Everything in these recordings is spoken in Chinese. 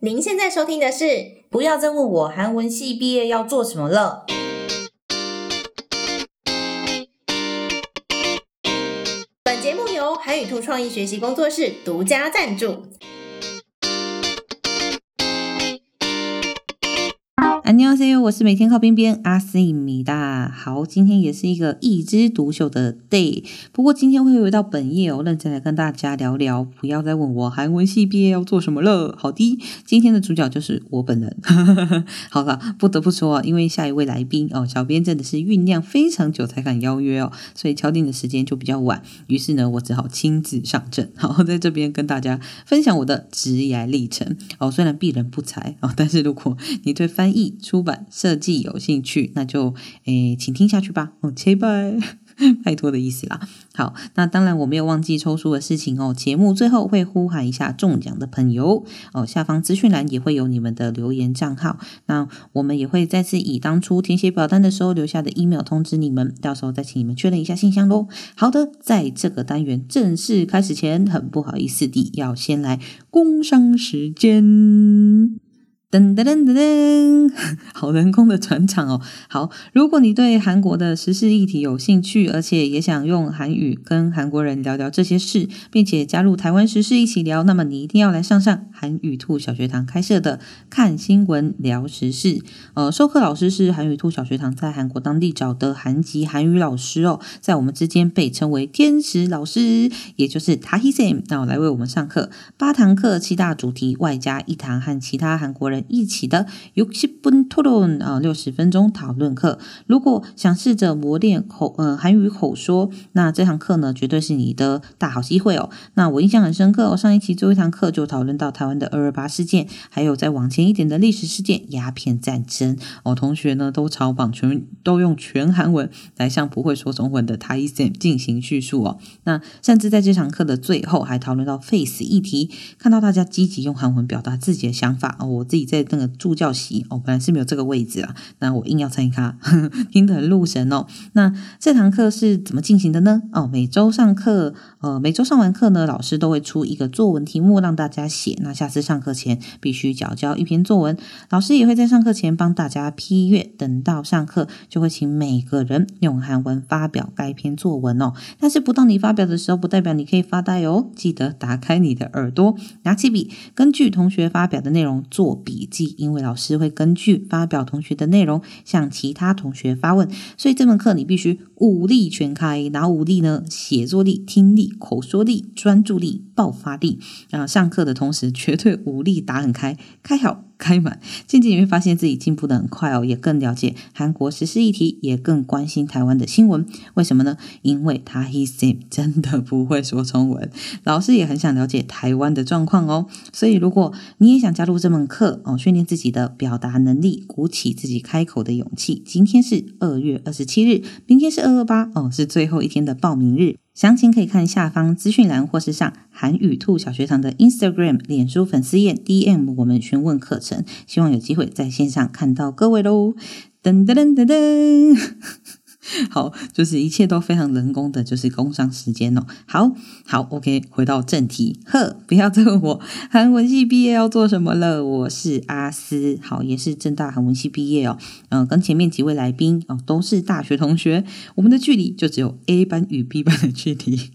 您现在收听的是《不要再问我韩文系毕业要做什么了》。本节目由韩语兔创意学习工作室独家赞助。你好，C U，我是每天靠边边阿西米达。好，今天也是一个一枝独秀的 day，不过今天会回到本页哦，认真来跟大家聊聊，不要再问我韩文系毕业要做什么了。好的，今天的主角就是我本人。好了，不得不说啊，因为下一位来宾哦，小编真的是酝酿非常久才敢邀约哦，所以敲定的时间就比较晚，于是呢，我只好亲自上阵，好，在这边跟大家分享我的职业历程哦。虽然鄙人不才啊，但是如果你对翻译，出版设计有兴趣，那就诶，请听下去吧。哦，切拜，拜托的意思啦。好，那当然我没有忘记抽书的事情哦。节目最后会呼喊一下中奖的朋友哦，下方资讯栏也会有你们的留言账号。那我们也会再次以当初填写表单的时候留下的 email 通知你们，到时候再请你们确认一下信箱喽。好的，在这个单元正式开始前，很不好意思地要先来工商时间。噔噔噔噔噔，好人工的转场哦。好，如果你对韩国的时事议题有兴趣，而且也想用韩语跟韩国人聊聊这些事，并且加入台湾时事一起聊，那么你一定要来上上韩语兔小学堂开设的看新闻聊时事。呃，授课老师是韩语兔小学堂在韩国当地找的韩籍韩语老师哦，在我们之间被称为天使老师，也就是 Tahi Sam，那我来为我们上课。八堂课，七大主题，外加一堂和其他韩国人。一起的六十分讨论啊，六十分钟讨论课。如果想试着磨练口呃韩语口说，那这堂课呢，绝对是你的大好机会哦。那我印象很深刻，哦，上一期最后一堂课就讨论到台湾的二二八事件，还有再往前一点的历史事件鸦片战争哦。同学呢都超棒，全都用全韩文来向不会说中文的他伊森进行叙述哦。那甚至在这堂课的最后还讨论到 face 议题，看到大家积极用韩文表达自己的想法哦，我自己。在那个助教席哦，本来是没有这个位置啊，那我硬要参加，听得很入神哦。那这堂课是怎么进行的呢？哦，每周上课，呃，每周上完课呢，老师都会出一个作文题目让大家写。那下次上课前必须缴交一篇作文，老师也会在上课前帮大家批阅。等到上课，就会请每个人用韩文发表该篇作文哦。但是不到你发表的时候，不代表你可以发呆哦。记得打开你的耳朵，拿起笔，根据同学发表的内容做笔。笔记，因为老师会根据发表同学的内容向其他同学发问，所以这门课你必须五力全开。哪五力呢？写作力、听力、口说力、专注力、爆发力。啊，上课的同时绝对五力打很开，开好。开满，渐渐你会发现自己进步的很快哦，也更了解韩国时事议题，也更关心台湾的新闻。为什么呢？因为他 he sim 真的不会说中文，老师也很想了解台湾的状况哦。所以如果你也想加入这门课哦，训练自己的表达能力，鼓起自己开口的勇气，今天是二月二十七日，明天是二二八哦，是最后一天的报名日。详情可以看下方资讯栏，或是上韩语兔小学堂的 Instagram、脸书粉丝页 DM 我们询问课程。希望有机会在线上看到各位喽！噔噔噔噔噔。好，就是一切都非常人工的，就是工商时间哦。好好，OK，回到正题。呵，不要再问我韩文系毕业要做什么了。我是阿斯，好，也是正大韩文系毕业哦。嗯，跟前面几位来宾哦，都是大学同学，我们的距离就只有 A 班与 B 班的距离。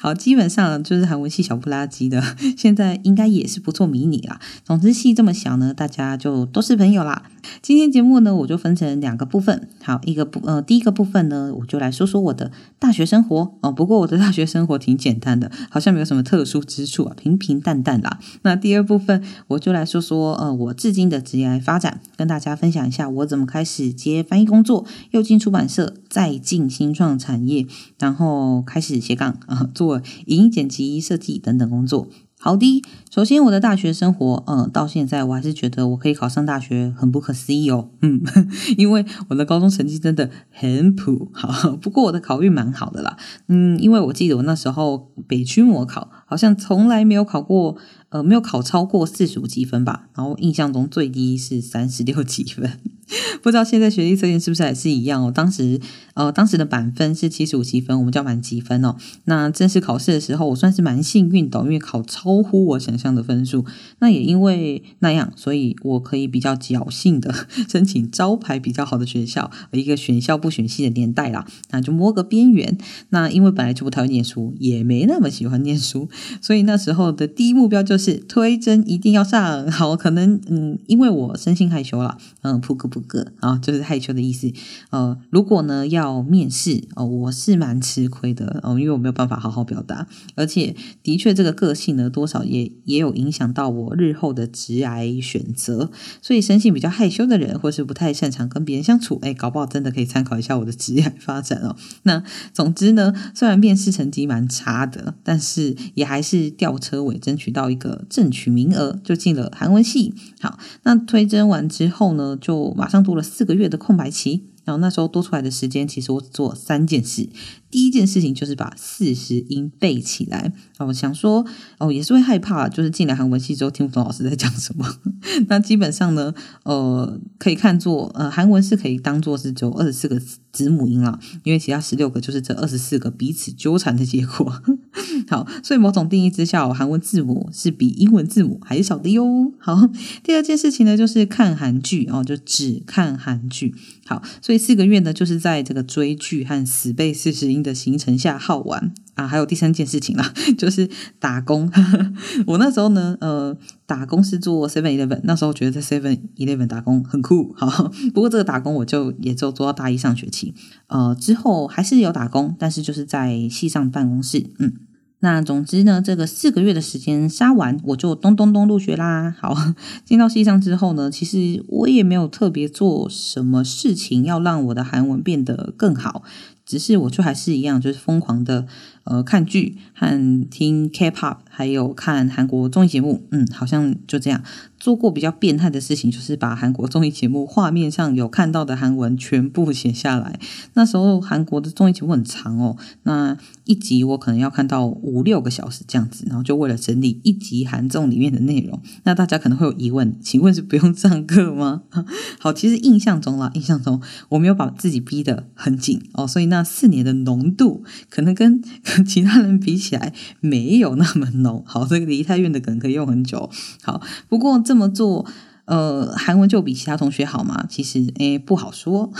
好，基本上就是韩文系小不拉几的，现在应该也是不错迷你啦。总之系这么小呢，大家就都是朋友啦。今天节目呢，我就分成两个部分。好，一个部呃，第一个部分呢，我就来说说我的大学生活哦。不过我的大学生活挺简单的，好像没有什么特殊之处啊，平平淡淡啦。那第二部分，我就来说说呃，我至今的职业发展，跟大家分享一下我怎么开始接翻译工作，又进出版社，再进新创产业，然后开始斜杠啊，做影音剪辑、设计等等工作。好的，首先我的大学生活，嗯，到现在我还是觉得我可以考上大学很不可思议哦，嗯，因为我的高中成绩真的很普，好，不过我的考运蛮好的啦，嗯，因为我记得我那时候北区模考好像从来没有考过，呃，没有考超过四十五积分吧，然后印象中最低是三十六积分，不知道现在学历测验是不是还是一样哦？当时呃，当时的满分是七十五积分，我们叫满积分哦。那正式考试的时候，我算是蛮幸运的，因为考超乎我想象的分数。那也因为那样，所以我可以比较侥幸的申请招牌比较好的学校，一个选校不选系的年代啦，那就摸个边缘。那因为本来就不太会念书，也没那么喜欢念书，所以那时候的第一目标就是推甄一定要上。好，可能嗯，因为我生性害羞啦，嗯，扑克扑。个啊，就是害羞的意思。呃，如果呢要面试哦，我是蛮吃亏的哦，因为我没有办法好好表达，而且的确这个个性呢，多少也也有影响到我日后的职涯选择。所以，生性比较害羞的人，或是不太擅长跟别人相处，哎，搞不好真的可以参考一下我的职业发展哦。那总之呢，虽然面试成绩蛮差的，但是也还是吊车尾，争取到一个正取名额，就进了韩文系。好，那推甄完之后呢，就马上多了四个月的空白期，然后那时候多出来的时间，其实我做三件事。第一件事情就是把四十音背起来。哦，想说哦，也是会害怕，就是进来韩文系之后听不懂老师在讲什么。那基本上呢，呃，可以看作呃，韩文是可以当做是只有二十四个子母音了，因为其他十六个就是这二十四个彼此纠缠的结果。好，所以某种定义之下，韩文字母是比英文字母还少的哟。好，第二件事情呢，就是看韩剧哦，就只看韩剧。好，四个月呢，就是在这个追剧和死背四十音的行程下耗完。啊，还有第三件事情啦，就是打工。我那时候呢，呃，打工是做 Seven Eleven，那时候觉得在 Seven Eleven 打工很酷。好，不过这个打工我就也就做到大一上学期，呃，之后还是有打工，但是就是在系上办公室。嗯，那总之呢，这个四个月的时间杀完，我就咚咚咚入学啦。好，进到系上之后呢，其实我也没有特别做什么事情要让我的韩文变得更好，只是我却还是一样，就是疯狂的。呃，看剧和听 K-pop，还有看韩国综艺节目，嗯，好像就这样。做过比较变态的事情，就是把韩国综艺节目画面上有看到的韩文全部写下来。那时候韩国的综艺节目很长哦，那一集我可能要看到五六个小时这样子，然后就为了整理一集韩综里面的内容。那大家可能会有疑问，请问是不用上课吗？好，其实印象中啦，印象中我没有把自己逼得很紧哦，所以那四年的浓度可能跟。其他人比起起来没有那么浓，好，这个梨泰院的梗可以用很久。好，不过这么做，呃，韩文就比其他同学好吗？其实，诶，不好说。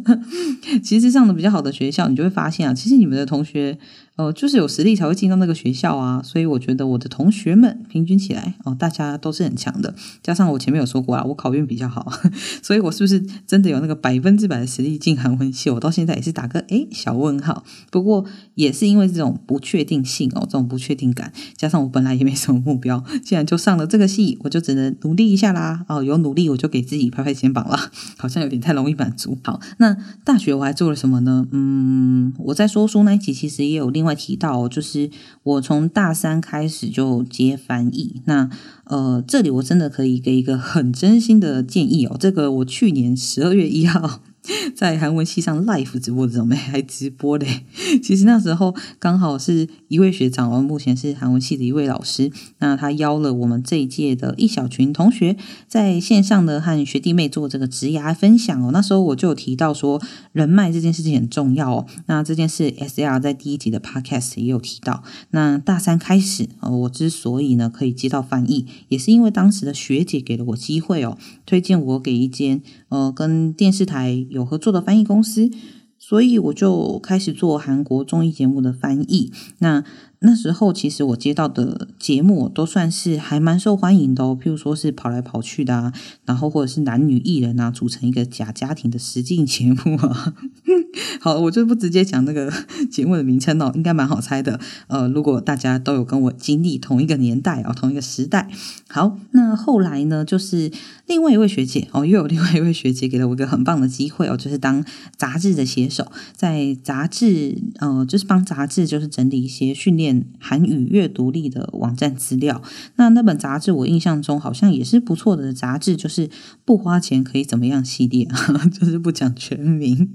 其实上的比较好的学校，你就会发现啊，其实你们的同学。哦，就是有实力才会进到那个学校啊，所以我觉得我的同学们平均起来哦，大家都是很强的。加上我前面有说过啊，我考运比较好，所以我是不是真的有那个百分之百的实力进韩文系？我到现在也是打个诶小问号。不过也是因为这种不确定性哦，这种不确定感，加上我本来也没什么目标，既然就上了这个系，我就只能努力一下啦。哦，有努力我就给自己拍拍肩膀啦，好像有点太容易满足。好，那大学我还做了什么呢？嗯，我在说书那一集其实也有另外。提到就是我从大三开始就接翻译，那呃，这里我真的可以给一个很真心的建议哦。这个我去年十二月一号。在韩文系上 live 直播的时候，没还直播嘞。其实那时候刚好是一位学长，哦目前是韩文系的一位老师。那他邀了我们这一届的一小群同学在线上呢，和学弟妹做这个职涯分享哦。那时候我就有提到说，人脉这件事情很重要哦。那这件事 S L 在第一集的 podcast 也有提到。那大三开始呃，我之所以呢可以接到翻译，也是因为当时的学姐给了我机会哦，推荐我给一间呃跟电视台。有合作的翻译公司，所以我就开始做韩国综艺节目的翻译。那那时候其实我接到的节目都算是还蛮受欢迎的哦，譬如说是跑来跑去的啊，然后或者是男女艺人啊组成一个假家庭的实境节目啊。好，我就不直接讲那个 节目的名称哦，应该蛮好猜的。呃，如果大家都有跟我经历同一个年代啊，同一个时代。好，那后来呢，就是另外一位学姐哦，又有另外一位学姐给了我一个很棒的机会哦，就是当杂志的写手，在杂志呃，就是帮杂志就是整理一些训练。韩语阅读力的网站资料，那那本杂志我印象中好像也是不错的杂志，就是不花钱可以怎么样系列，就是不讲全名。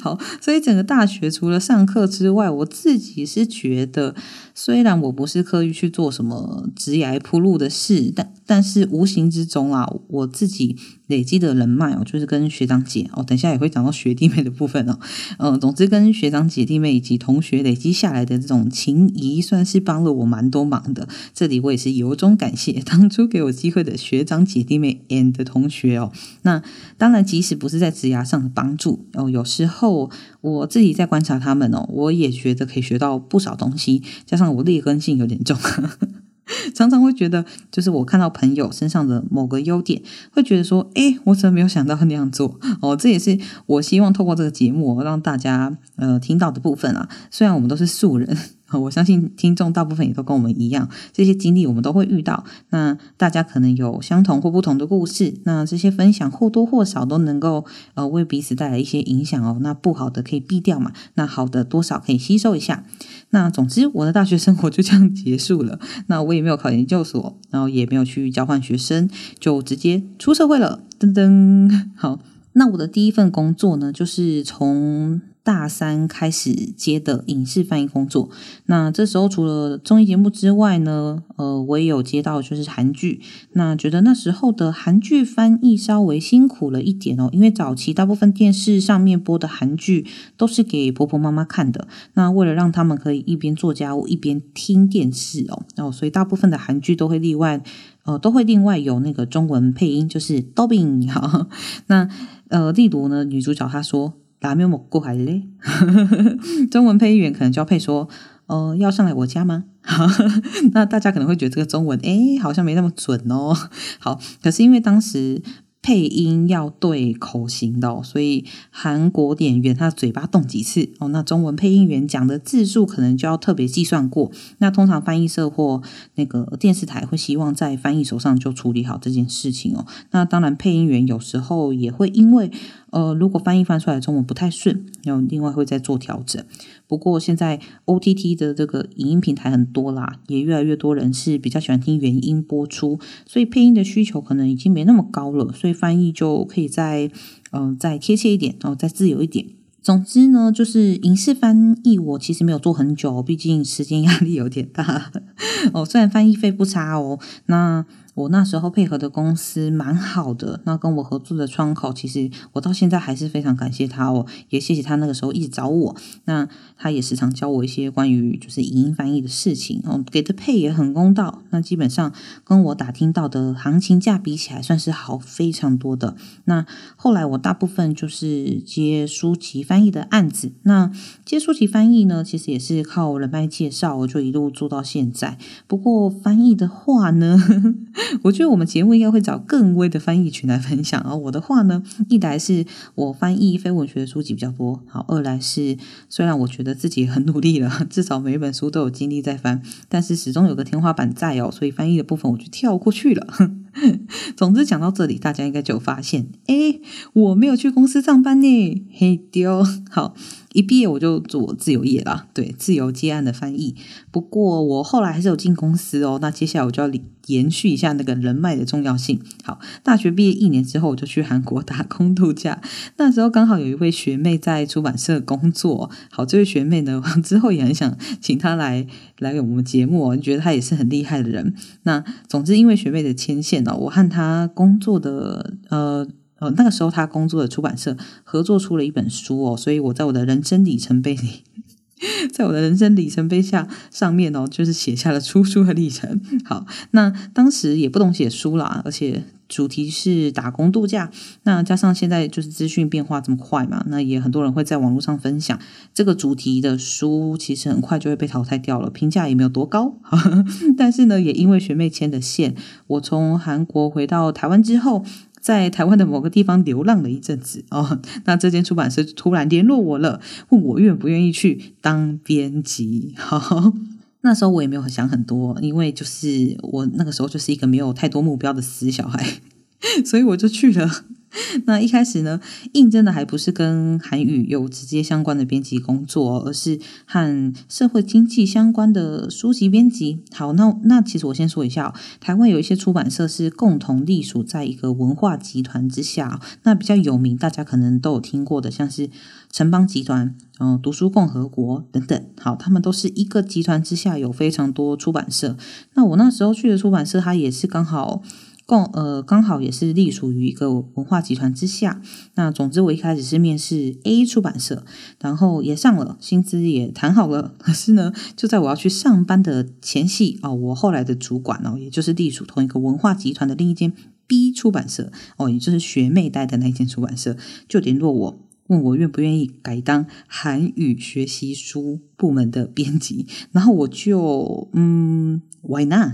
好，所以整个大学除了上课之外，我自己是觉得虽然我不是刻意去做什么职业铺路的事，但但是无形之中啊，我自己累积的人脉哦，就是跟学长姐哦，等下也会讲到学弟妹的部分哦。嗯，总之跟学长姐弟妹以及同学累积下来的这种情谊，算是帮了我蛮多忙的。这里我也是由衷感谢 当初给我机会的学长姐弟妹 and 同学哦。那当然，即使不是在职涯上的帮助哦，有时候我自己在观察他们哦，我也觉得可以学到不少东西。加上我劣根性有点重，常常会觉得，就是我看到朋友身上的某个优点，会觉得说，哎，我怎么没有想到那样做？哦，这也是我希望透过这个节目让大家呃听到的部分啊。虽然我们都是素人。我相信听众大部分也都跟我们一样，这些经历我们都会遇到。那大家可能有相同或不同的故事，那这些分享或多或少都能够呃为彼此带来一些影响哦。那不好的可以避掉嘛，那好的多少可以吸收一下。那总之，我的大学生活就这样结束了。那我也没有考研究所，然后也没有去交换学生，就直接出社会了。噔噔，好，那我的第一份工作呢，就是从。大三开始接的影视翻译工作，那这时候除了综艺节目之外呢，呃，我也有接到就是韩剧。那觉得那时候的韩剧翻译稍微辛苦了一点哦，因为早期大部分电视上面播的韩剧都是给婆婆妈妈看的。那为了让他们可以一边做家务一边听电视哦，然后所以大部分的韩剧都会例外，呃，都会另外有那个中文配音，就是 dubbing 哈。那呃，例如呢，女主角她说。打没有먹고갈 래？ 中文配音员可能就要配说：“呃，要上来我家吗？”那大家可能会觉得这个中文哎，好像没那么准哦。好，可是因为当时。 配音要对口型的，所以韩国演员他嘴巴动几次哦，那中文配音员讲的字数可能就要特别计算过。那通常翻译社或那个电视台会希望在翻译手上就处理好这件事情哦。那当然，配音员有时候也会因为呃，如果翻译翻出来中文不太顺，然后另外会再做调整。不过现在 O T T 的这个影音平台很多啦，也越来越多人是比较喜欢听原音播出，所以配音的需求可能已经没那么高了，所以翻译就可以再嗯再贴切一点，然后再自由一点。总之呢，就是影视翻译我其实没有做很久，毕竟时间压力有点大 哦。虽然翻译费不差哦，那。我那时候配合的公司蛮好的，那跟我合作的窗口，其实我到现在还是非常感谢他哦，也谢谢他那个时候一直找我。那他也时常教我一些关于就是语音翻译的事情哦，给的配也很公道。那基本上跟我打听到的行情价比起来，算是好非常多的。那后来我大部分就是接书籍翻译的案子，那接书籍翻译呢，其实也是靠人脉介绍，我就一路做到现在。不过翻译的话呢？我觉得我们节目应该会找更微的翻译群来分享啊。我的话呢，一来是我翻译非文学的书籍比较多，好；二来是虽然我觉得自己很努力了，至少每一本书都有精力在翻，但是始终有个天花板在哦，所以翻译的部分我就跳过去了。总之讲到这里，大家应该就有发现，哎，我没有去公司上班呢，嘿丢，好。一毕业我就做自由业啦，对，自由接案的翻译。不过我后来还是有进公司哦。那接下来我就要延续一下那个人脉的重要性。好，大学毕业一年之后，我就去韩国打工度假。那时候刚好有一位学妹在出版社工作。好，这位学妹呢，之后也很想请她来来我们节目，觉得她也是很厉害的人。那总之，因为学妹的牵线呢，我和她工作的呃。呃，那个时候他工作的出版社合作出了一本书哦，所以我在我的人生里程碑里，在我的人生里程碑下上面哦，就是写下了出书的历程。好，那当时也不懂写书啦，而且。主题是打工度假，那加上现在就是资讯变化这么快嘛，那也很多人会在网络上分享这个主题的书，其实很快就会被淘汰掉了，评价也没有多高。但是呢，也因为学妹牵的线，我从韩国回到台湾之后，在台湾的某个地方流浪了一阵子 哦，那这间出版社突然联络我了，问我愿不愿意去当编辑。好。那时候我也没有想很多，因为就是我那个时候就是一个没有太多目标的死小孩，所以我就去了。那一开始呢，应征的还不是跟韩语有直接相关的编辑工作，而是和社会经济相关的书籍编辑。好，那那其实我先说一下，台湾有一些出版社是共同隶属在一个文化集团之下，那比较有名，大家可能都有听过的，像是城邦集团。嗯，读书共和国等等。好，他们都是一个集团之下有非常多出版社。那我那时候去的出版社，它也是刚好。共呃刚好也是隶属于一个文化集团之下。那总之我一开始是面试 A 出版社，然后也上了，薪资也谈好了。可是呢，就在我要去上班的前夕哦，我后来的主管哦，也就是隶属同一个文化集团的另一间 B 出版社哦，也就是学妹带的那间出版社，就联络我。问我愿不愿意改当韩语学习书部门的编辑，然后我就嗯，Why not？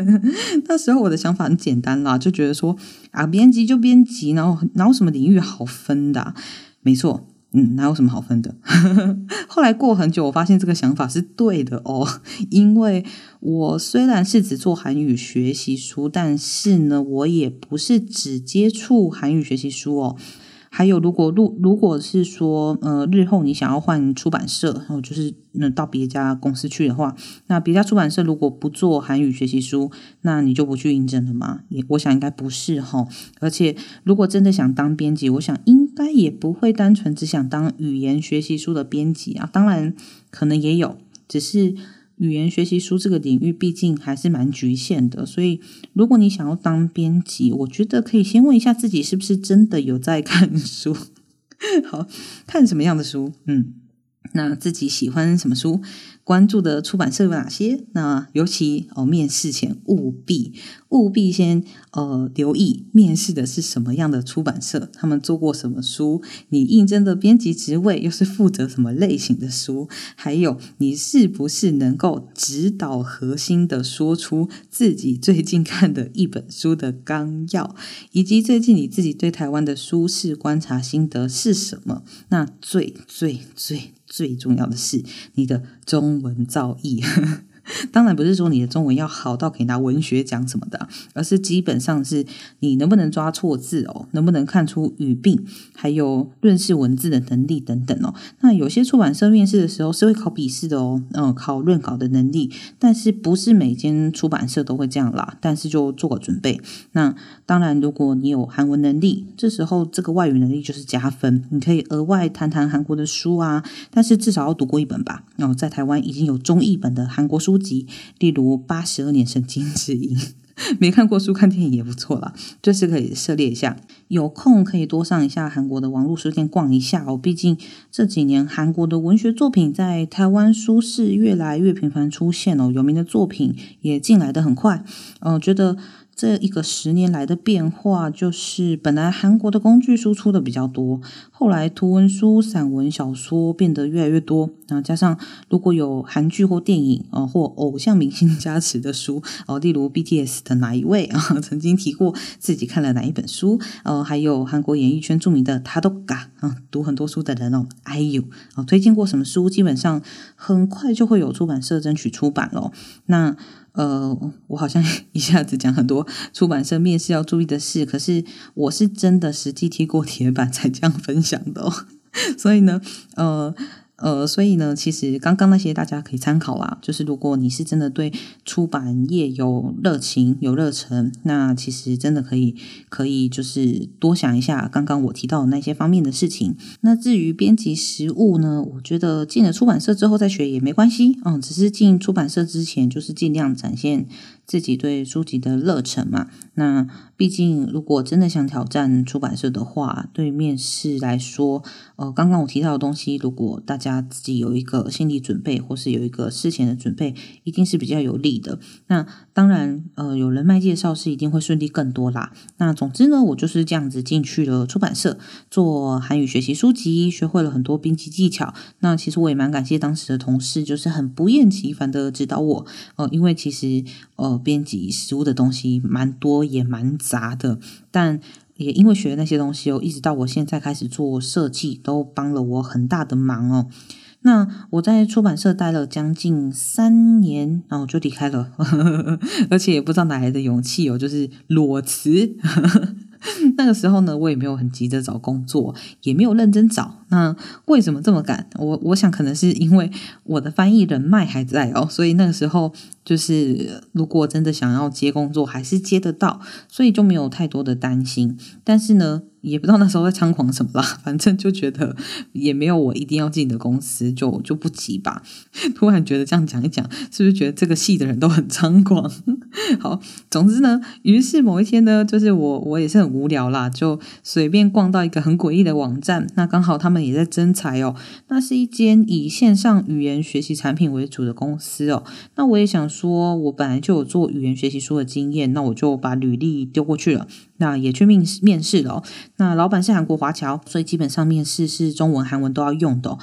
那时候我的想法很简单啦，就觉得说啊，编辑就编辑，然后哪有什么领域好分的？没错，嗯，哪有什么好分的？后来过很久，我发现这个想法是对的哦，因为我虽然是只做韩语学习书，但是呢，我也不是只接触韩语学习书哦。还有，如果如如果是说，呃，日后你想要换出版社，然后就是那到别家公司去的话，那别家出版社如果不做韩语学习书，那你就不去应征了吗？也我想应该不是哈。而且，如果真的想当编辑，我想应该也不会单纯只想当语言学习书的编辑啊。当然，可能也有，只是。语言学习书这个领域毕竟还是蛮局限的，所以如果你想要当编辑，我觉得可以先问一下自己是不是真的有在看书。好看什么样的书？嗯，那自己喜欢什么书？关注的出版社有哪些？那尤其哦，面试前务必务必先呃留意面试的是什么样的出版社，他们做过什么书？你应征的编辑职位又是负责什么类型的书？还有你是不是能够指导核心的说出自己最近看的一本书的纲要，以及最近你自己对台湾的书市观察心得是什么？那最最最。最重要的是你的中文造诣。当然不是说你的中文要好到可以拿文学奖什么的，而是基本上是你能不能抓错字哦，能不能看出语病，还有论述文字的能力等等哦。那有些出版社面试的时候是会考笔试的哦，嗯，考论稿的能力，但是不是每间出版社都会这样啦。但是就做个准备。那当然，如果你有韩文能力，这时候这个外语能力就是加分，你可以额外谈谈韩国的书啊，但是至少要读过一本吧。然后在台湾已经有中译本的韩国书。集，例如《八十二年圣经之音》，没看过书看电影也不错啦，就是可以涉猎一下。有空可以多上一下韩国的网络书店逛一下哦。毕竟这几年韩国的文学作品在台湾书市越来越频繁出现哦，有名的作品也进来的很快。嗯，觉得。这一个十年来的变化，就是本来韩国的工具书出的比较多，后来图文书、散文、小说变得越来越多。然后加上如果有韩剧或电影啊，或偶像明星 加持的书哦，例如 BTS 的哪一位啊，曾经提过自己看了哪一本书，呃，还有韩国演艺圈著名的他都嘎啊，读很多书的人哦，IU 啊，推荐过什么书，基本上很快就会有出版社争取出版了。那。呃，我好像一下子讲很多出版社面试要注意的事，可是我是真的实际踢过铁板才这样分享的，哦，所以呢，呃。呃，所以呢，其实刚刚那些大家可以参考啦。就是如果你是真的对出版业有热情、有热忱，那其实真的可以可以就是多想一下刚刚我提到的那些方面的事情。那至于编辑实务呢，我觉得进了出版社之后再学也没关系。嗯，只是进出版社之前，就是尽量展现自己对书籍的热忱嘛。那毕竟如果真的想挑战出版社的话，对面试来说，呃，刚刚我提到的东西，如果大家自己有一个心理准备，或是有一个事前的准备，一定是比较有利的。那当然，呃，有人脉介绍是一定会顺利更多啦。那总之呢，我就是这样子进去了出版社做韩语学习书籍，学会了很多编辑技巧。那其实我也蛮感谢当时的同事，就是很不厌其烦的指导我。呃，因为其实呃，编辑书的东西蛮多也蛮杂的，但。也因为学那些东西哦，一直到我现在开始做设计，都帮了我很大的忙哦。那我在出版社待了将近三年，然后就离开了，而且也不知道哪来的勇气哦，就是裸辞。那个时候呢，我也没有很急着找工作，也没有认真找。那为什么这么赶？我我想可能是因为我的翻译人脉还在哦，所以那个时候就是如果真的想要接工作，还是接得到，所以就没有太多的担心。但是呢。也不知道那时候在猖狂什么啦，反正就觉得也没有我一定要进的公司，就就不急吧。突然觉得这样讲一讲，是不是觉得这个系的人都很猖狂？好，总之呢，于是某一天呢，就是我我也是很无聊啦，就随便逛到一个很诡异的网站，那刚好他们也在征才哦。那是一间以线上语言学习产品为主的公司哦。那我也想说，我本来就有做语言学习书的经验，那我就把履历丢过去了。那也去面试面试了。那老板是韩国华侨，所以基本上面试是中文、韩文都要用的。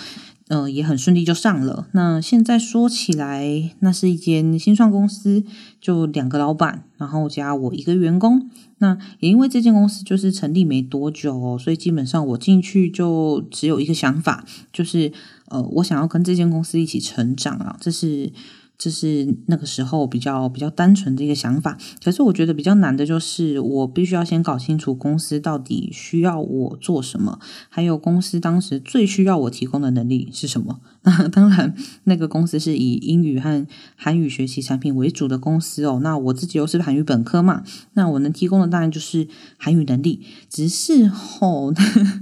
嗯，也很顺利就上了。那现在说起来，那是一间新创公司，就两个老板，然后加我一个员工。那也因为这间公司就是成立没多久，所以基本上我进去就只有一个想法，就是呃，我想要跟这间公司一起成长啊，这是。这是那个时候比较比较单纯的一个想法，可是我觉得比较难的就是，我必须要先搞清楚公司到底需要我做什么，还有公司当时最需要我提供的能力是什么。那 当然，那个公司是以英语和韩语学习产品为主的公司哦。那我自己又是韩语本科嘛，那我能提供的当然就是韩语能力。只是吼，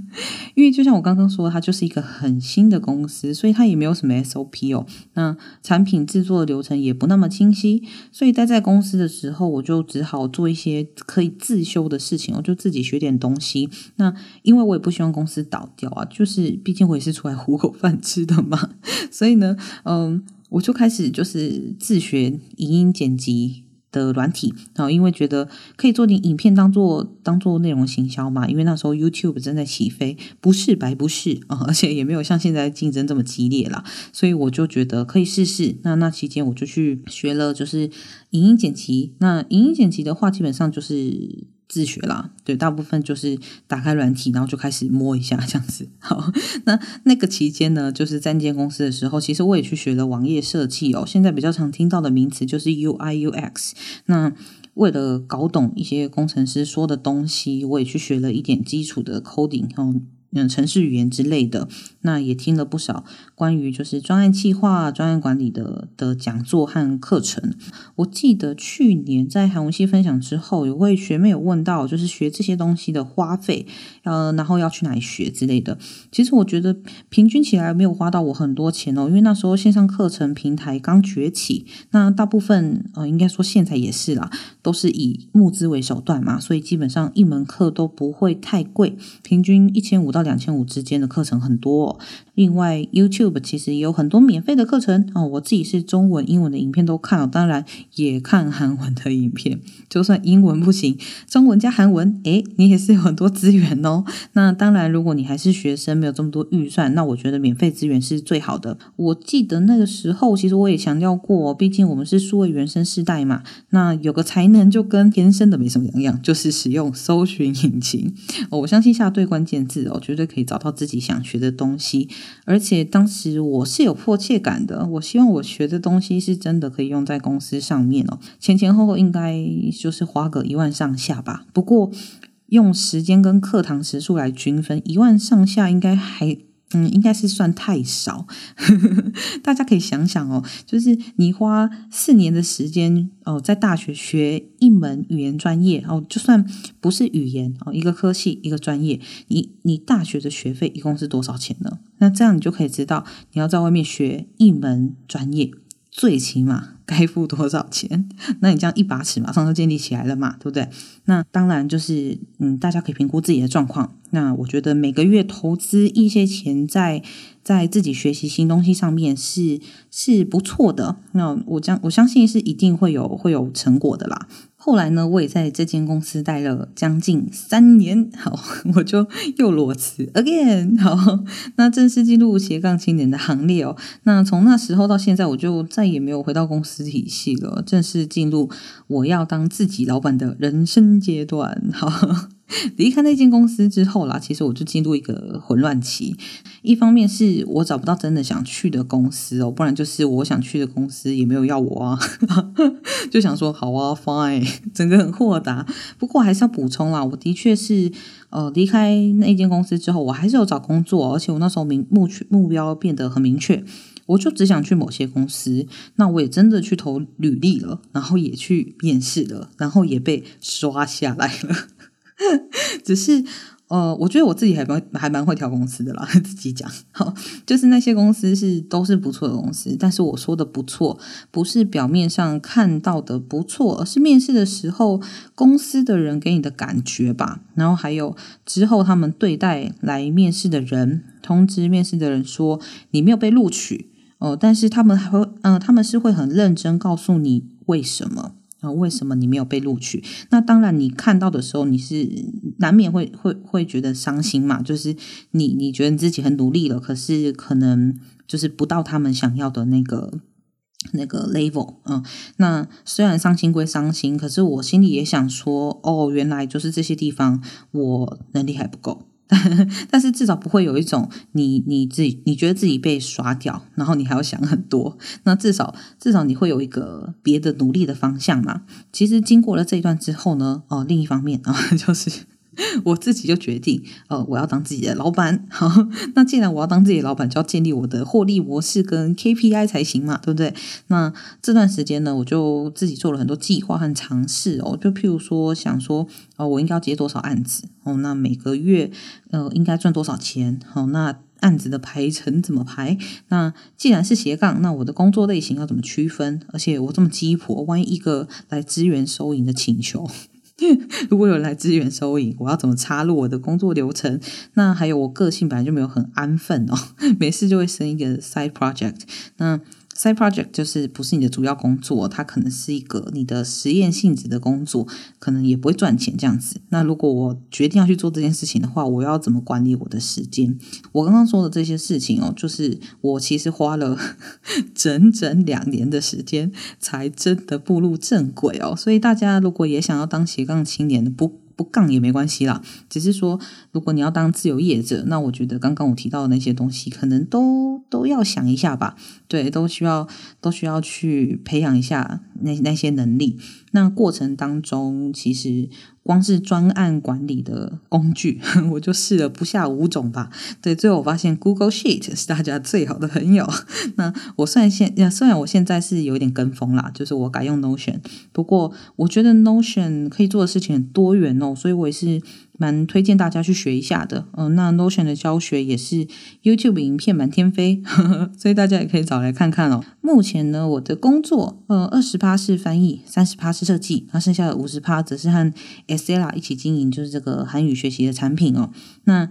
像我刚刚说，它就是一个很新的公司，所以它也没有什么 SOP 哦。那产品制作的流程也不那么清晰，所以待在公司的时候，我就只好做一些可以自修的事情，我就自己学点东西。那因为我也不希望公司倒掉啊，就是毕竟我也是出来糊口饭吃的嘛。所以呢，嗯，我就开始就是自学影音剪辑的软体，然后因为觉得可以做点影片当做当做内容行销嘛，因为那时候 YouTube 正在起飞，不是白不是啊，而且也没有像现在竞争这么激烈啦，所以我就觉得可以试试。那那期间我就去学了，就是影音剪辑。那影音剪辑的话，基本上就是。自学啦，对，大部分就是打开软体，然后就开始摸一下这样子。好，那那个期间呢，就是在建公司的时候，其实我也去学了网页设计哦。现在比较常听到的名词就是 UI UX。那为了搞懂一些工程师说的东西，我也去学了一点基础的 coding 哦。嗯，城市语言之类的，那也听了不少关于就是专案计划、专案管理的的讲座和课程。我记得去年在韩文熙分享之后，有位学妹有问到，就是学这些东西的花费，呃，然后要去哪里学之类的。其实我觉得平均起来没有花到我很多钱哦，因为那时候线上课程平台刚崛起，那大部分呃，应该说现在也是啦，都是以募资为手段嘛，所以基本上一门课都不会太贵，平均一千五到。两千五之间的课程很多，另外 YouTube 其实也有很多免费的课程哦。我自己是中文、英文的影片都看了，当然也看韩文的影片。就算英文不行，中文加韩文，诶，你也是有很多资源哦。那当然，如果你还是学生，没有这么多预算，那我觉得免费资源是最好的。我记得那个时候，其实我也强调过，毕竟我们是数位原生世代嘛，那有个才能就跟天生的没什么两样，就是使用搜寻引擎。我相信下对关键字哦，绝对可以找到自己想学的东西，而且当时我是有迫切感的，我希望我学的东西是真的可以用在公司上面哦。前前后后应该就是花个一万上下吧，不过用时间跟课堂时数来均分，一万上下应该还。嗯，应该是算太少。大家可以想想哦，就是你花四年的时间哦，在大学学一门语言专业哦，就算不是语言哦，一个科系一个专业，你你大学的学费一共是多少钱呢？那这样你就可以知道，你要在外面学一门专业。最起码该付多少钱？那你这样一把尺马上就建立起来了嘛，对不对？那当然就是，嗯，大家可以评估自己的状况。那我觉得每个月投资一些钱在在自己学习新东西上面是是不错的。那我将我相信是一定会有会有成果的啦。后来呢，我也在这间公司待了将近三年，好，我就又裸辞 again，好，那正式进入斜杠青年的行列哦。那从那时候到现在，我就再也没有回到公司体系了，正式进入我要当自己老板的人生阶段，好。离开那间公司之后啦，其实我就进入一个混乱期。一方面是我找不到真的想去的公司哦，不然就是我想去的公司也没有要我啊，就想说好啊，fine，整个很豁达。不过还是要补充啦，我的确是呃离开那间公司之后，我还是有找工作，而且我那时候明目目标变得很明确，我就只想去某些公司。那我也真的去投履历了，然后也去面试了，然后也被刷下来了。只是，呃，我觉得我自己还蛮还蛮会挑公司的啦，自己讲，好，就是那些公司是都是不错的公司，但是我说的不错，不是表面上看到的不错，而是面试的时候公司的人给你的感觉吧，然后还有之后他们对待来面试的人，通知面试的人说你没有被录取，哦，但是他们还会，嗯，他们是会很认真告诉你为什么。啊，为什么你没有被录取？那当然，你看到的时候，你是难免会会会觉得伤心嘛。就是你你觉得你自己很努力了，可是可能就是不到他们想要的那个那个 level。嗯，那虽然伤心归伤心，可是我心里也想说，哦，原来就是这些地方我能力还不够。但是至少不会有一种你你自己你觉得自己被刷掉，然后你还要想很多。那至少至少你会有一个别的努力的方向嘛。其实经过了这一段之后呢，哦，另一方面啊，就是。我自己就决定，呃，我要当自己的老板。好，那既然我要当自己的老板，就要建立我的获利模式跟 KPI 才行嘛，对不对？那这段时间呢，我就自己做了很多计划和尝试哦。就譬如说，想说，哦，我应该要接多少案子？哦，那每个月，呃，应该赚多少钱？好，那案子的排程怎么排？那既然是斜杠，那我的工作类型要怎么区分？而且我这么鸡婆，万一一个来支援收银的请求。如果有人来支援收银，我要怎么插入我的工作流程？那还有我个性本来就没有很安分哦，没事就会生一个 side project。那 Side project 就是不是你的主要工作，它可能是一个你的实验性质的工作，可能也不会赚钱这样子。那如果我决定要去做这件事情的话，我要怎么管理我的时间？我刚刚说的这些事情哦，就是我其实花了 整整两年的时间才真的步入正轨哦。所以大家如果也想要当斜杠青年不。不杠也没关系啦，只是说，如果你要当自由业者，那我觉得刚刚我提到的那些东西，可能都都要想一下吧。对，都需要都需要去培养一下那那些能力。那过程当中，其实。光是专案管理的工具，我就试了不下五种吧。对，最后我发现 Google Sheet 是大家最好的朋友。那我虽然现虽然我现在是有点跟风啦，就是我改用 Notion，不过我觉得 Notion 可以做的事情很多元哦，所以我也是。蛮推荐大家去学一下的，嗯，那 Notion 的教学也是 YouTube 影片满天飞，所以大家也可以找来看看哦。目前呢，我的工作，呃，二十趴是翻译，三十趴是设计，那剩下的五十趴则是和 Sella 一起经营，就是这个韩语学习的产品哦。那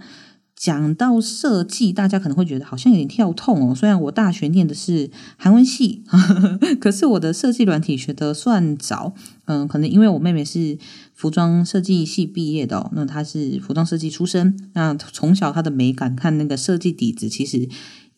讲到设计，大家可能会觉得好像有点跳痛哦。虽然我大学念的是韩文系，可是我的设计软体学的算早。嗯，可能因为我妹妹是服装设计系毕业的，那他是服装设计出身，那从小他的美感看那个设计底子，其实。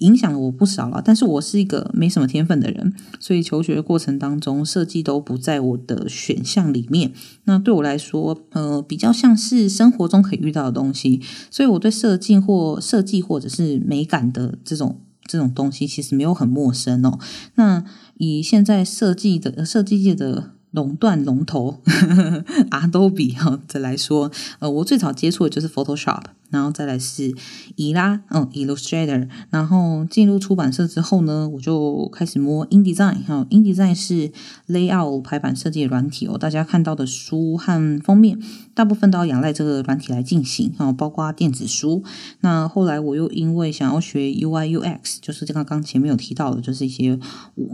影响了我不少了，但是我是一个没什么天分的人，所以求学过程当中设计都不在我的选项里面。那对我来说，呃，比较像是生活中可以遇到的东西，所以我对设计或设计或者是美感的这种这种东西其实没有很陌生哦。那以现在设计的设计界的。垄断龙头 Adobe 哈，再来说，呃，我最早接触的就是 Photoshop，然后再来是伊拉，嗯，Illustrator，然后进入出版社之后呢，我就开始摸 InDesign 哈，InDesign 是 Layout 排版设计的软体哦，大家看到的书和封面，大部分都要仰赖这个软体来进行哈，包括电子书。那后来我又因为想要学 UI UX，就是刚刚前面有提到的，就是一些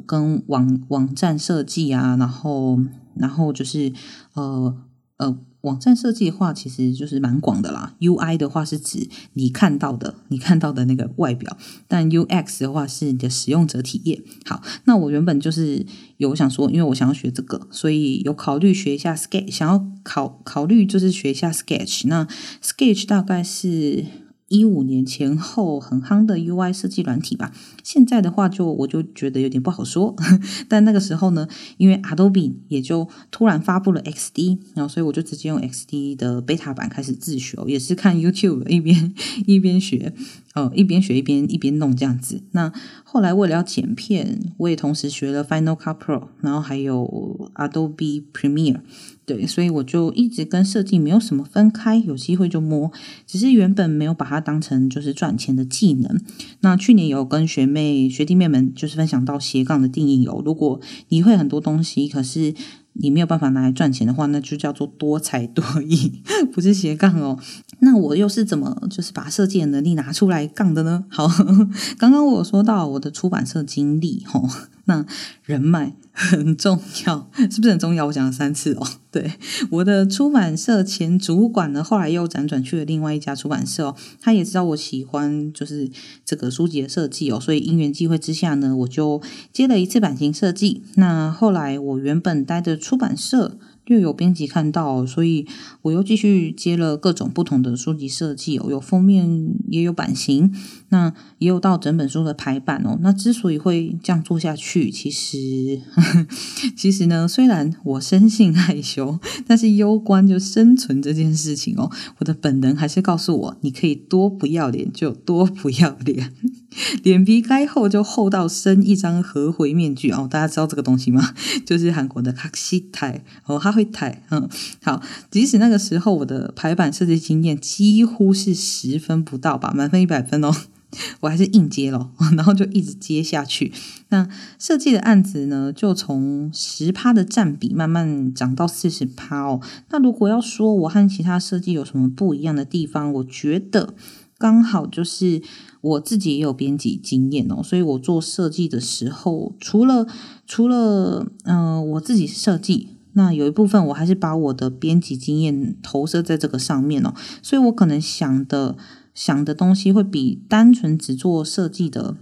跟网网站设计啊，然后。然后就是呃呃，网站设计的话，其实就是蛮广的啦。UI 的话是指你看到的，你看到的那个外表；但 UX 的话是你的使用者体验。好，那我原本就是有想说，因为我想要学这个，所以有考虑学一下 Sketch，想要考考虑就是学一下 Sketch。那 Sketch 大概是。一五年前后很夯的 UI 设计软体吧，现在的话就我就觉得有点不好说。但那个时候呢，因为 Adobe 也就突然发布了 XD，然后所以我就直接用 XD 的 beta 版开始自学，也是看 YouTube 一边 一边学，呃，一边学一边一边弄这样子。那后来为了要剪片，我也同时学了 Final Cut Pro，然后还有 Adobe Premiere。对，所以我就一直跟设计没有什么分开，有机会就摸，只是原本没有把它当成就是赚钱的技能。那去年有跟学妹学弟妹们就是分享到斜杠的定义有，如果你会很多东西，可是你没有办法拿来赚钱的话，那就叫做多才多艺，不是斜杠哦。那我又是怎么就是把设计的能力拿出来杠的呢？好，刚刚我说到我的出版社经历，吼，那人脉很重要，是不是很重要？我讲了三次哦。对，我的出版社前主管呢，后来又辗转去了另外一家出版社哦。他也知道我喜欢就是这个书籍的设计哦，所以因缘际会之下呢，我就接了一次版型设计。那后来我原本待的出版社。又有编辑看到，所以我又继续接了各种不同的书籍设计哦，有封面，也有版型，那也有到整本书的排版哦。那之所以会这样做下去，其实 其实呢，虽然我生性害羞，但是攸关就生存这件事情哦，我的本能还是告诉我，你可以多不要脸就多不要脸。脸皮该厚就厚到生一张合回面具哦，大家知道这个东西吗？就是韩国的卡西台哦，哈会台嗯好，即使那个时候我的排版设计经验几乎是十分不到吧，满分一百分哦，我还是硬接了，然后就一直接下去。那设计的案子呢，就从十趴的占比慢慢涨到四十趴哦。那如果要说我和其他设计有什么不一样的地方，我觉得刚好就是。我自己也有编辑经验哦，所以我做设计的时候，除了除了嗯我自己设计，那有一部分我还是把我的编辑经验投射在这个上面哦，所以我可能想的想的东西会比单纯只做设计的。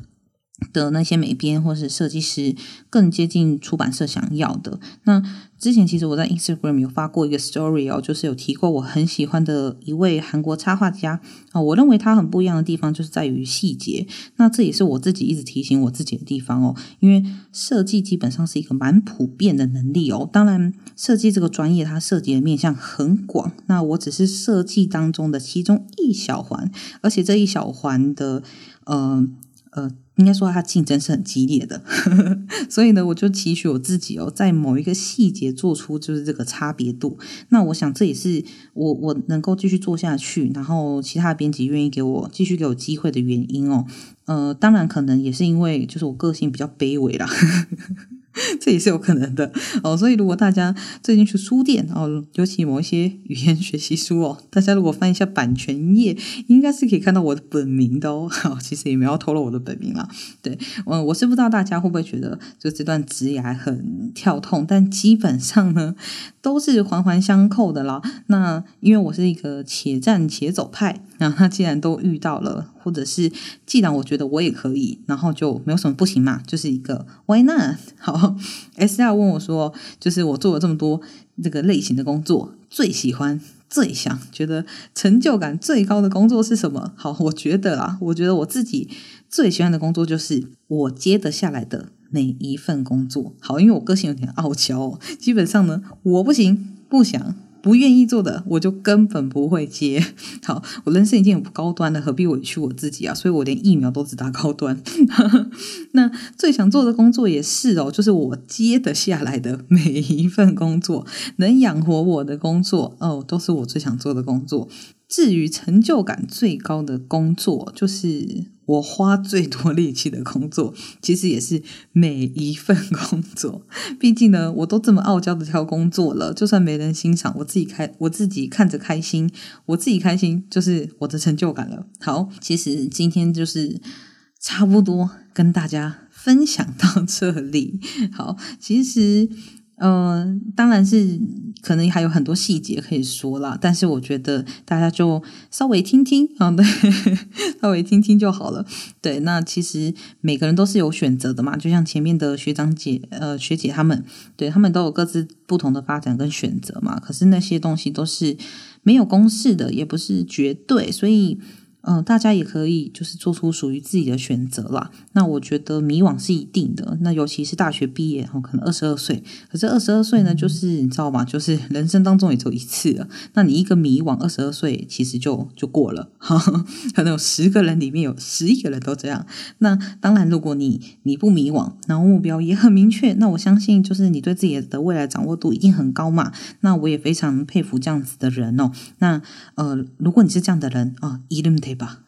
的那些美编或是设计师更接近出版社想要的。那之前其实我在 Instagram 有发过一个 story 哦，就是有提过我很喜欢的一位韩国插画家啊。我认为他很不一样的地方就是在于细节。那这也是我自己一直提醒我自己的地方哦。因为设计基本上是一个蛮普遍的能力哦。当然，设计这个专业它涉及的面向很广。那我只是设计当中的其中一小环，而且这一小环的呃呃。应该说，它竞争是很激烈的，所以呢，我就期许我自己哦，在某一个细节做出就是这个差别度。那我想这也是我我能够继续做下去，然后其他的编辑愿意给我继续给我机会的原因哦。呃，当然可能也是因为就是我个性比较卑微啦。这也是有可能的哦，所以如果大家最近去书店哦，尤其某一些语言学习书哦，大家如果翻一下版权页，应该是可以看到我的本名的哦。好，其实也没有透露我的本名啦。对，嗯，我是不知道大家会不会觉得就这段职涯很跳痛，但基本上呢都是环环相扣的啦。那因为我是一个且战且走派，那他既然都遇到了。或者是，既然我觉得我也可以，然后就没有什么不行嘛，就是一个 Why not？好，S R 问我说，就是我做了这么多这个类型的工作，最喜欢、最想、觉得成就感最高的工作是什么？好，我觉得啊，我觉得我自己最喜欢的工作就是我接得下来的每一份工作。好，因为我个性有点傲娇，基本上呢，我不行，不想。不愿意做的，我就根本不会接。好，我人生已经很高端了，何必委屈我自己啊？所以我连疫苗都只打高端。那最想做的工作也是哦，就是我接得下来的每一份工作，能养活我的工作哦，都是我最想做的工作。至于成就感最高的工作，就是我花最多力气的工作，其实也是每一份工作。毕竟呢，我都这么傲娇的挑工作了，就算没人欣赏，我自己开，我自己看着开心，我自己开心就是我的成就感了。好，其实今天就是差不多跟大家分享到这里。好，其实。嗯，当然是可能还有很多细节可以说啦，但是我觉得大家就稍微听听啊，对，稍微听听就好了。对，那其实每个人都是有选择的嘛，就像前面的学长姐、呃学姐他们，对他们都有各自不同的发展跟选择嘛。可是那些东西都是没有公式的，也不是绝对，所以。嗯，大家也可以就是做出属于自己的选择啦。那我觉得迷惘是一定的。那尤其是大学毕业后，可能二十二岁，可是二十二岁呢，就是你知道吗？就是 人生当中也只有一次了。那你一个迷惘，二十二岁其实就就过了。可能有十个人里面有十一个人都这样。那当然，如果你你不迷惘，然后目标也很明确，那我相信就是你对自己的未来掌握度一定很高嘛。那我也非常佩服这样子的人哦。那呃，如果你是这样的人啊，一定得。对吧？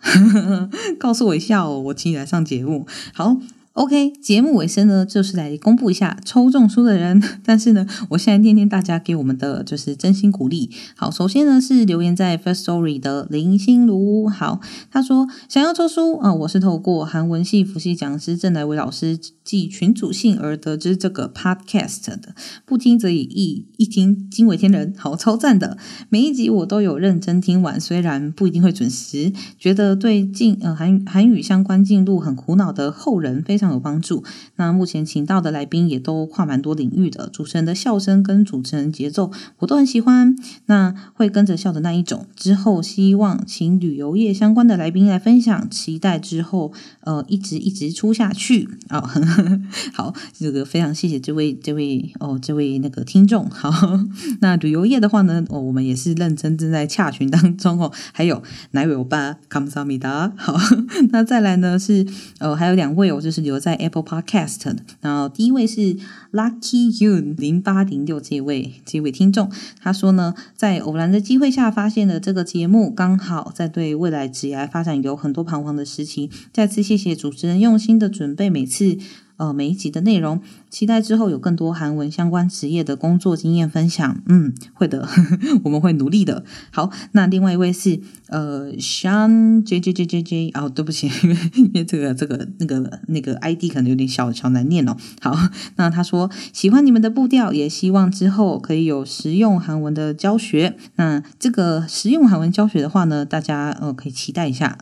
告诉我一下哦，我请你来上节目。好，OK，节目尾声呢，就是来公布一下抽中书的人。但是呢，我现在念念大家给我们的就是真心鼓励。好，首先呢是留言在 First Story 的林心如。好，他说想要抽书啊，我是透过韩文系辅系讲师郑来伟老师寄群主信而得知这个 Podcast 的。不听则已，一一听惊为天人。好，超赞的，每一集我都有认真听完，虽然不一定会准时，觉得对进呃韩韩语相关进度很苦恼的后人非常。有帮助。那目前请到的来宾也都跨蛮多领域的，主持人的笑声跟主持人节奏我都很喜欢。那会跟着笑的那一种。之后希望请旅游业相关的来宾来分享，期待之后呃一直一直出下去啊。很 好，这个非常谢谢这位这位哦这位那个听众。好，那旅游业的话呢，哦我们也是认真正在洽询当中哦。还有奶尾欧巴康萨米达。好，那再来呢是呃还有两位哦，就是留在 Apple Podcast 的，然后第一位是 Lucky You 零八零六这位这位听众，他说呢，在偶然的机会下发现了这个节目，刚好在对未来职业发展有很多彷徨的时期，再次谢谢主持人用心的准备每次。呃，每一集的内容，期待之后有更多韩文相关职业的工作经验分享。嗯，会的，我们会努力的。好，那另外一位是呃，Sean J J J J J。哦，对不起，因为因为这个这个那个那个 ID 可能有点小小难念哦。好，那他说喜欢你们的步调，也希望之后可以有实用韩文的教学。那这个实用韩文教学的话呢，大家呃可以期待一下。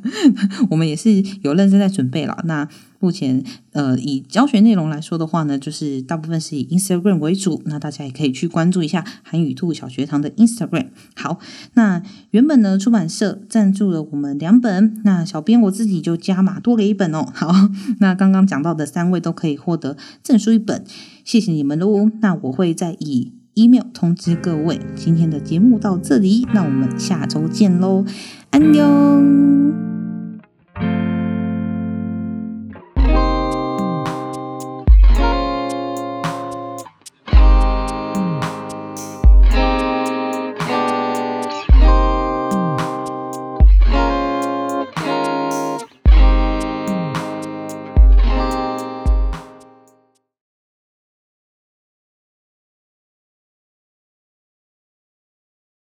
我们也是有认真在准备了。那目前，呃，以教学内容来说的的话呢，就是大部分是以 Instagram 为主，那大家也可以去关注一下韩语兔小学堂的 Instagram。好，那原本呢，出版社赞助了我们两本，那小编我自己就加码多给一本哦。好，那刚刚讲到的三位都可以获得证书一本，谢谢你们喽。那我会再以 email 通知各位。今天的节目到这里，那我们下周见喽，安妞。